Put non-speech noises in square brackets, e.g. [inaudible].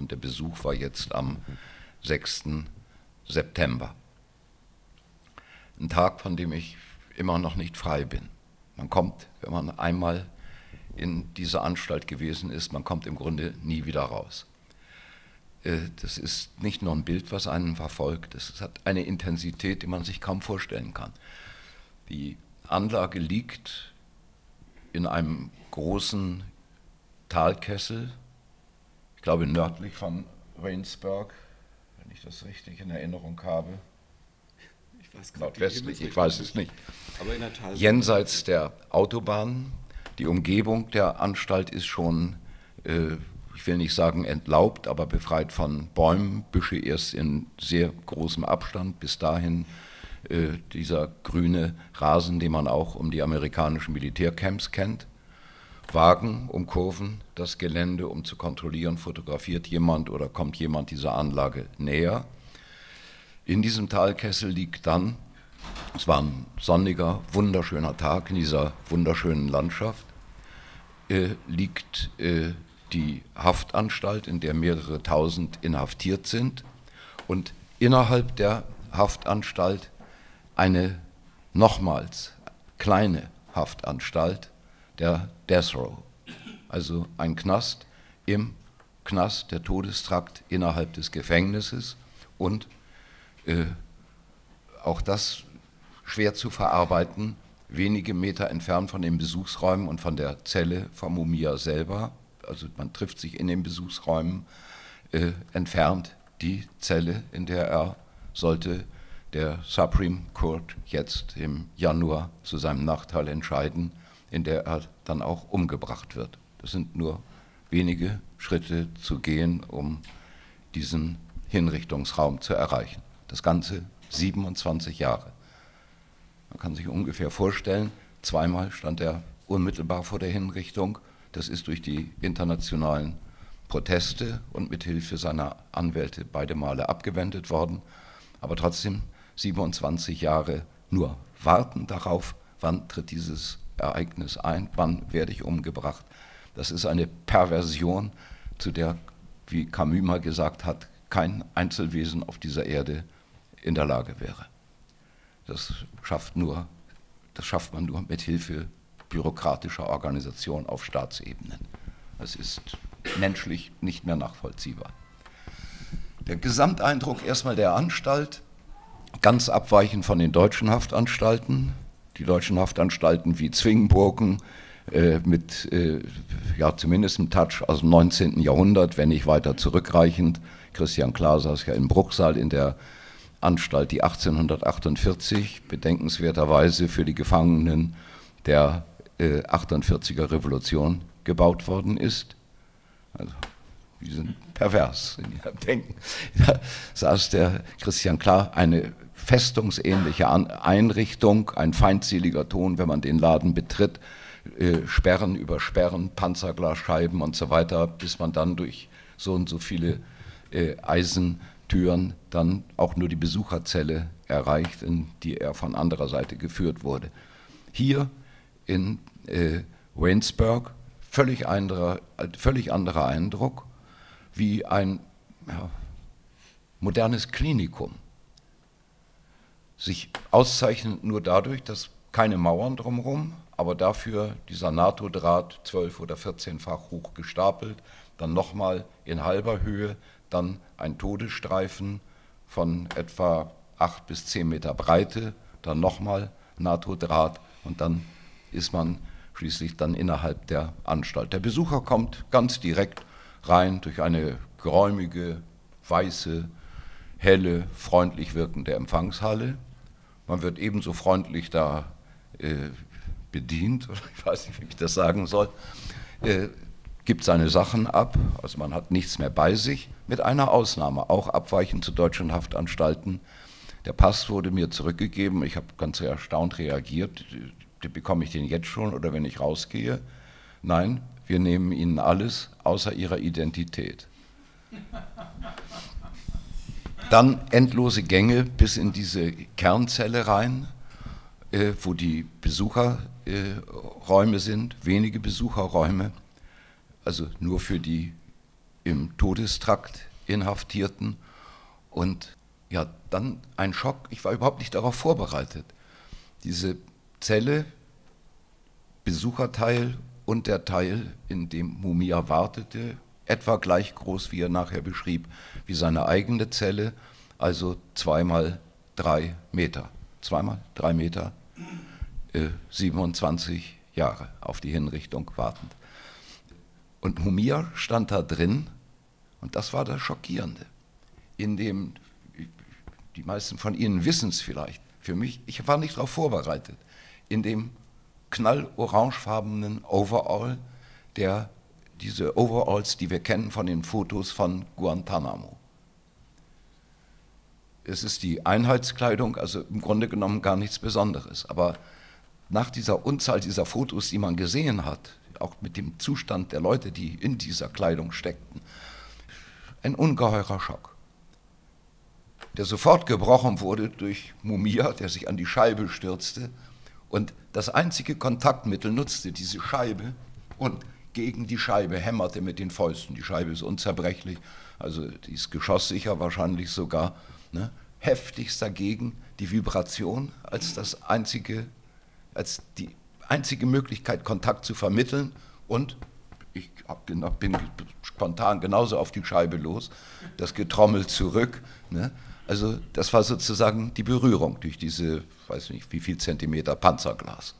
und der Besuch war jetzt am 6. September. Ein Tag, von dem ich immer noch nicht frei bin. Man kommt, wenn man einmal in dieser Anstalt gewesen ist, man kommt im Grunde nie wieder raus. Äh, das ist nicht nur ein Bild, was einen verfolgt, das hat eine Intensität, die man sich kaum vorstellen kann. Die Anlage liegt in einem großen Talkessel, ich glaube nördlich von Waynesburg, wenn ich das richtig in Erinnerung habe. Ich weiß Nordwestlich, ich weiß es nicht. Aber in der Tal Jenseits der Autobahn. Die Umgebung der Anstalt ist schon, äh, ich will nicht sagen entlaubt, aber befreit von Bäumen, Büsche erst in sehr großem Abstand. Bis dahin äh, dieser grüne Rasen, den man auch um die amerikanischen Militärcamps kennt. Wagen umkurven das Gelände, um zu kontrollieren, fotografiert jemand oder kommt jemand dieser Anlage näher. In diesem Talkessel liegt dann, es war ein sonniger, wunderschöner Tag in dieser wunderschönen Landschaft, äh, liegt äh, die Haftanstalt, in der mehrere tausend inhaftiert sind und innerhalb der Haftanstalt eine nochmals kleine Haftanstalt, der Death Row, also ein Knast im Knast, der Todestrakt innerhalb des Gefängnisses und äh, auch das schwer zu verarbeiten, wenige Meter entfernt von den Besuchsräumen und von der Zelle von Mumia selber, also man trifft sich in den Besuchsräumen, äh, entfernt die Zelle, in der er sollte. Der Supreme Court jetzt im Januar zu seinem Nachteil entscheiden, in der er dann auch umgebracht wird. Das sind nur wenige Schritte zu gehen, um diesen Hinrichtungsraum zu erreichen. Das Ganze 27 Jahre. Man kann sich ungefähr vorstellen, zweimal stand er unmittelbar vor der Hinrichtung. Das ist durch die internationalen Proteste und mit Hilfe seiner Anwälte beide Male abgewendet worden. Aber trotzdem 27 Jahre nur warten darauf, wann tritt dieses Ereignis ein, wann werde ich umgebracht. Das ist eine Perversion, zu der, wie Camus mal gesagt hat, kein Einzelwesen auf dieser Erde in der Lage wäre. Das schafft, nur, das schafft man nur mit Hilfe bürokratischer Organisation auf Staatsebenen. Das ist menschlich nicht mehr nachvollziehbar. Der Gesamteindruck erstmal der Anstalt, ganz abweichend von den deutschen Haftanstalten. Die deutschen Haftanstalten wie Zwingenburgen äh, mit äh, ja, zumindest einem Touch aus dem 19. Jahrhundert, wenn nicht weiter zurückreichend. Christian Klar saß ja in Bruchsal in der Anstalt, die 1848 bedenkenswerterweise für die Gefangenen der äh, 48er Revolution gebaut worden ist. Also, die sind pervers in ihrem Denken. [laughs] Da saß der Christian Klar, eine festungsähnliche Einrichtung, ein feindseliger Ton, wenn man den Laden betritt, äh, Sperren über Sperren, Panzerglasscheiben und so weiter, bis man dann durch so und so viele äh, Eisentüren dann auch nur die Besucherzelle erreicht, in die er von anderer Seite geführt wurde. Hier in äh, Waynesburg völlig anderer, völlig anderer Eindruck, wie ein ja, modernes Klinikum sich auszeichnet nur dadurch, dass keine Mauern drumherum, aber dafür dieser NATO-Draht zwölf- oder 14-fach hoch gestapelt, dann nochmal in halber Höhe, dann ein Todesstreifen von etwa acht bis zehn Meter Breite, dann nochmal NATO-Draht und dann ist man schließlich dann innerhalb der Anstalt. Der Besucher kommt ganz direkt rein durch eine geräumige, weiße, helle, freundlich wirkende Empfangshalle. Man wird ebenso freundlich da äh, bedient, [laughs] ich weiß nicht, wie ich das sagen soll, äh, gibt seine Sachen ab, also man hat nichts mehr bei sich, mit einer Ausnahme, auch abweichend zu deutschen Haftanstalten. Der Pass wurde mir zurückgegeben, ich habe ganz erstaunt reagiert, bekomme ich den jetzt schon oder wenn ich rausgehe? Nein, wir nehmen Ihnen alles außer Ihrer Identität. Dann endlose Gänge bis in diese Kernzelle rein, äh, wo die Besucherräume äh, sind, wenige Besucherräume, also nur für die im Todestrakt inhaftierten. Und ja, dann ein Schock. Ich war überhaupt nicht darauf vorbereitet. Diese Zelle, Besucherteil und der Teil, in dem Mumia wartete, etwa gleich groß, wie er nachher beschrieb, wie seine eigene Zelle, also zweimal drei Meter. Zweimal drei Meter, äh, 27 Jahre auf die Hinrichtung wartend. Und Mumia stand da drin, und das war das Schockierende, in dem, die meisten von Ihnen wissen es vielleicht, für mich, ich war nicht darauf vorbereitet, in dem knallorangefarbenen Overall, der diese Overalls, die wir kennen von den Fotos von Guantanamo. Es ist die Einheitskleidung, also im Grunde genommen gar nichts Besonderes. Aber nach dieser Unzahl dieser Fotos, die man gesehen hat, auch mit dem Zustand der Leute, die in dieser Kleidung steckten, ein ungeheurer Schock, der sofort gebrochen wurde durch Mumia, der sich an die Scheibe stürzte und das einzige Kontaktmittel nutzte, diese Scheibe, und gegen die Scheibe hämmerte mit den Fäusten. Die Scheibe ist unzerbrechlich, also die ist geschosssicher wahrscheinlich sogar. Ne? Heftigst dagegen die Vibration als das einzige, als die einzige Möglichkeit, Kontakt zu vermitteln und ich bin spontan genauso auf die Scheibe los, das Getrommel zurück. Ne? Also das war sozusagen die Berührung durch diese, weiß nicht wie viel Zentimeter Panzerglas.